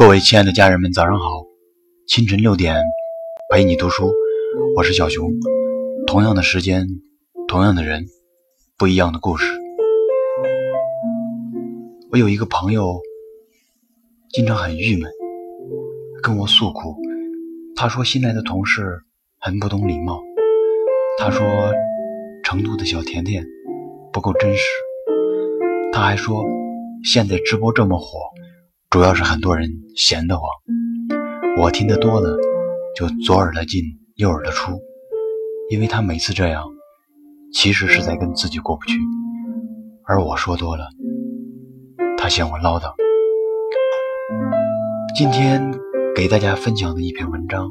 各位亲爱的家人们，早上好！清晨六点，陪你读书，我是小熊。同样的时间，同样的人，不一样的故事。我有一个朋友，经常很郁闷，跟我诉苦。他说新来的同事很不懂礼貌。他说成都的小甜甜不够真实。他还说现在直播这么火。主要是很多人闲得慌，我听得多了，就左耳的进右耳的出，因为他每次这样，其实是在跟自己过不去，而我说多了，他嫌我唠叨。今天给大家分享的一篇文章，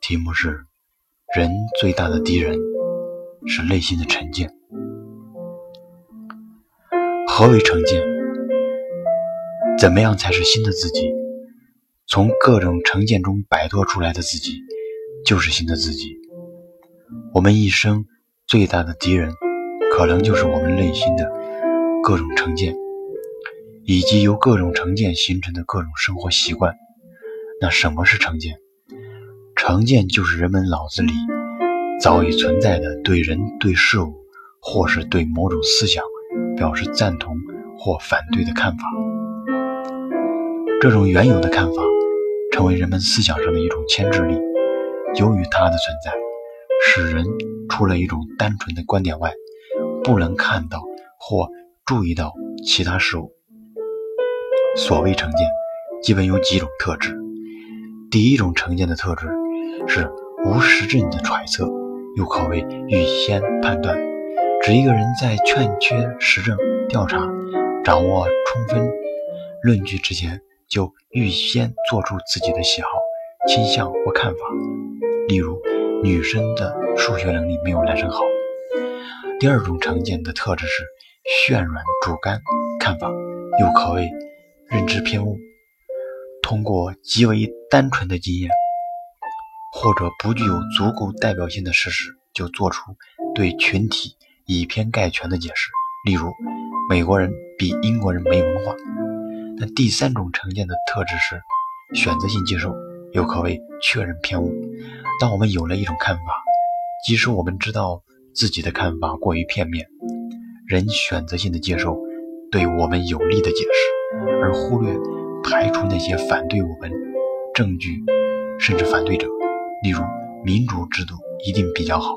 题目是“人最大的敌人是内心的成见”。何为成见？怎么样才是新的自己？从各种成见中摆脱出来的自己，就是新的自己。我们一生最大的敌人，可能就是我们内心的各种成见，以及由各种成见形成的各种生活习惯。那什么是成见？成见就是人们脑子里早已存在的对人、对事物，或是对某种思想表示赞同或反对的看法。这种原有的看法，成为人们思想上的一种牵制力。由于它的存在，使人除了一种单纯的观点外，不能看到或注意到其他事物。所谓成见，基本有几种特质。第一种成见的特质是无实证的揣测，又可谓预先判断，指一个人在欠缺实证调查、掌握充分论据之前。就预先做出自己的喜好、倾向或看法。例如，女生的数学能力没有男生好。第二种常见的特质是渲染主观看法，又可谓认知偏误。通过极为单纯的经验，或者不具有足够代表性的事实，就做出对群体以偏概全的解释。例如，美国人比英国人没文化。那第三种成见的特质是选择性接受，又可谓确认偏误。当我们有了一种看法，即使我们知道自己的看法过于片面，仍选择性的接受对我们有利的解释，而忽略排除那些反对我们证据甚至反对者。例如，民主制度一定比较好。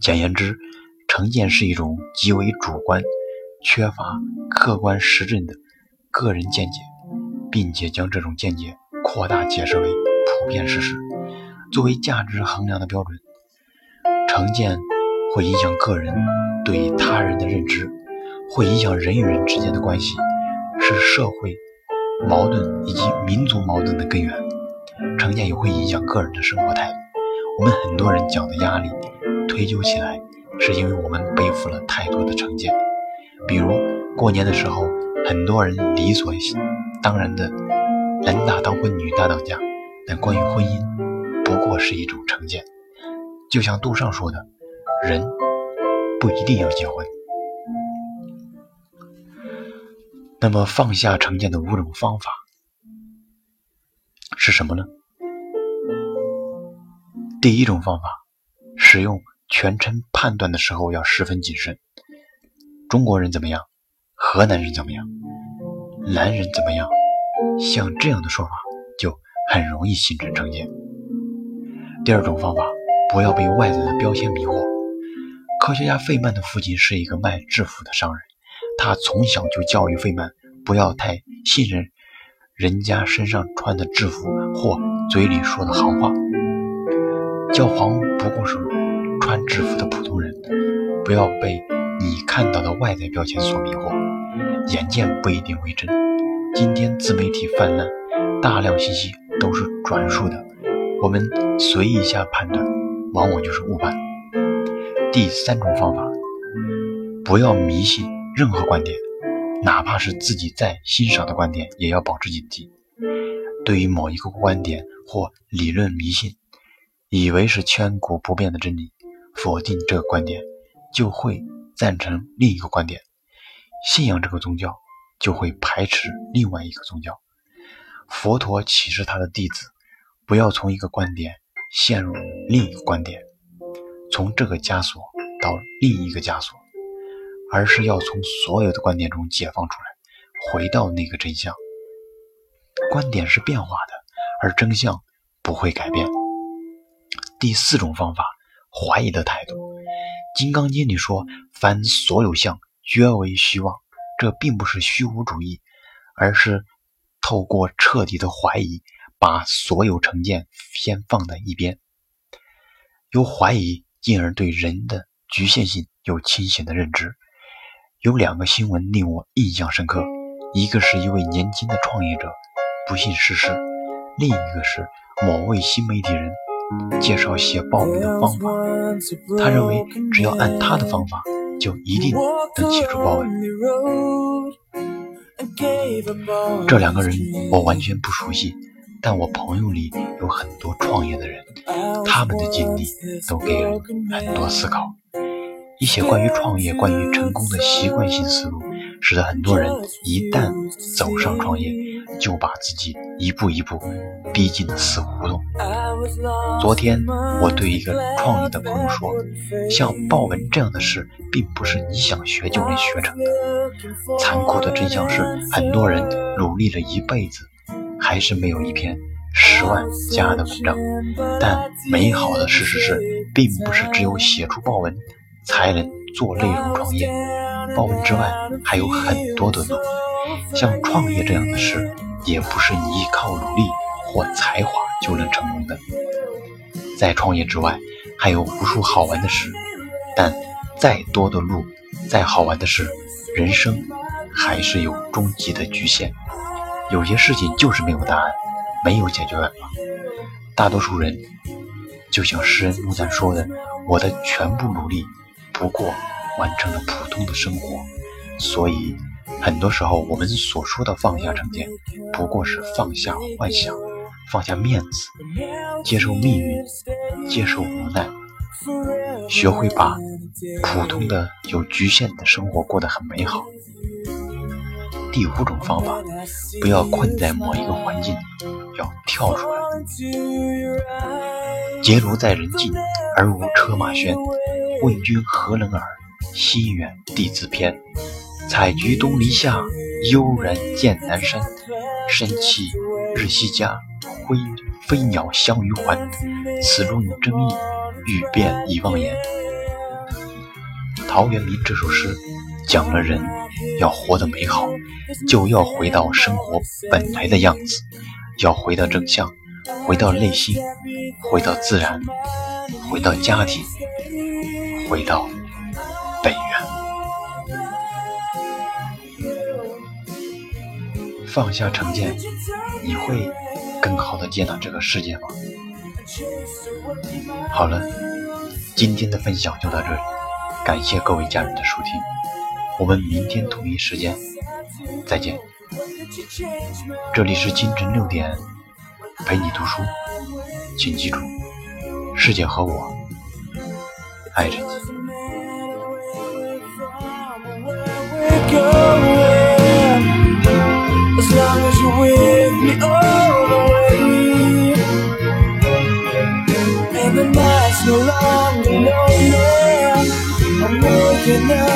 简言之，成见是一种极为主观、缺乏客观实证的。个人见解，并且将这种见解扩大解释为普遍事实，作为价值衡量的标准。成见会影响个人对他人的认知，会影响人与人之间的关系，是社会矛盾以及民族矛盾的根源。成见也会影响个人的生活态度。我们很多人讲的压力，推究起来，是因为我们背负了太多的成见。比如过年的时候。很多人理所当然的男大当婚，女大当嫁，但关于婚姻，不过是一种成见。就像杜尚说的：“人不一定要结婚。”那么，放下成见的五种方法是什么呢？第一种方法，使用全称判断的时候要十分谨慎。中国人怎么样？河南人怎么样？男人怎么样？像这样的说法就很容易形成成见。第二种方法，不要被外在的标签迷惑。科学家费曼的父亲是一个卖制服的商人，他从小就教育费曼不要太信任人家身上穿的制服或嘴里说的行话。教皇不过是穿制服的普通人，不要被你看到的外在标签所迷惑。眼见不一定为真。今天自媒体泛滥，大量信息都是转述的，我们随意下判断，往往就是误判。第三种方法，不要迷信任何观点，哪怕是自己再欣赏的观点，也要保持警惕。对于某一个观点或理论迷信，以为是千古不变的真理，否定这个观点，就会赞成另一个观点。信仰这个宗教，就会排斥另外一个宗教。佛陀启示他的弟子，不要从一个观点陷入另一个观点，从这个枷锁到另一个枷锁，而是要从所有的观点中解放出来，回到那个真相。观点是变化的，而真相不会改变。第四种方法，怀疑的态度。《金刚经》里说：“凡所有相，皆为虚妄。”这并不是虚无主义，而是透过彻底的怀疑，把所有成见先放在一边。由怀疑，进而对人的局限性有清醒的认知。有两个新闻令我印象深刻，一个是一位年轻的创业者。不幸逝世。另一个是某位新媒体人介绍写报文的方法，他认为只要按他的方法，就一定能写出报文。这两个人我完全不熟悉，但我朋友里有很多创业的人，他们的经历都给人很多思考。一些关于创业、关于成功的习惯性思路，使得很多人一旦走上创业，就把自己一步一步逼进了死胡同。昨天我对一个创业的朋友说：“像报文这样的事，并不是你想学就能学成的。残酷的真相是，很多人努力了一辈子，还是没有一篇十万加的文章。但美好的事实是，并不是只有写出报文。”才能做内容创业，报恩之外还有很多的路。像创业这样的事，也不是你依靠努力或才华就能成功的。在创业之外，还有无数好玩的事。但再多的路，再好玩的事，人生还是有终极的局限。有些事情就是没有答案，没有解决办法。大多数人，就像诗人木赞说的：“我的全部努力。”不过完成了普通的生活，所以很多时候我们所说的放下成见，不过是放下幻想，放下面子，接受命运，接受无奈，学会把普通的有局限的生活过得很美好。第五种方法，不要困在某一个环境，要跳出来。结庐在人境，而无车马喧。问君何能尔？心远地自偏。采菊东篱下，悠然见南山。升气日夕佳，飞飞鸟相与还。此中有真意，欲辨已忘言。陶渊明这首诗讲了人要活得美好，就要回到生活本来的样子，要回到真相，回到内心，回到自然，回到家庭。回到放下成见，你会更好的接纳这个世界吗？好了，今天的分享就到这里，感谢各位家人的收听，我们明天同一时间再见。这里是清晨六点陪你读书，请记住，世界和我。爱着你。enough.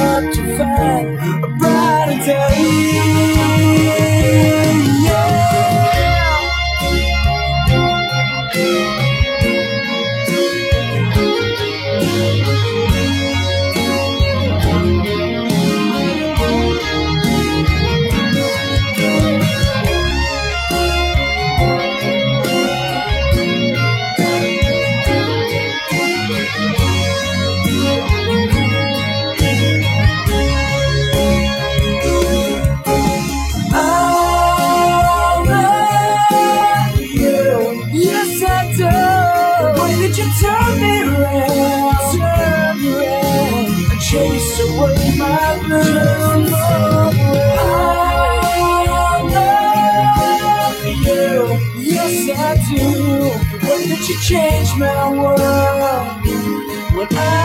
chase away my blues. I love you, yes I do. The way that you changed my world when I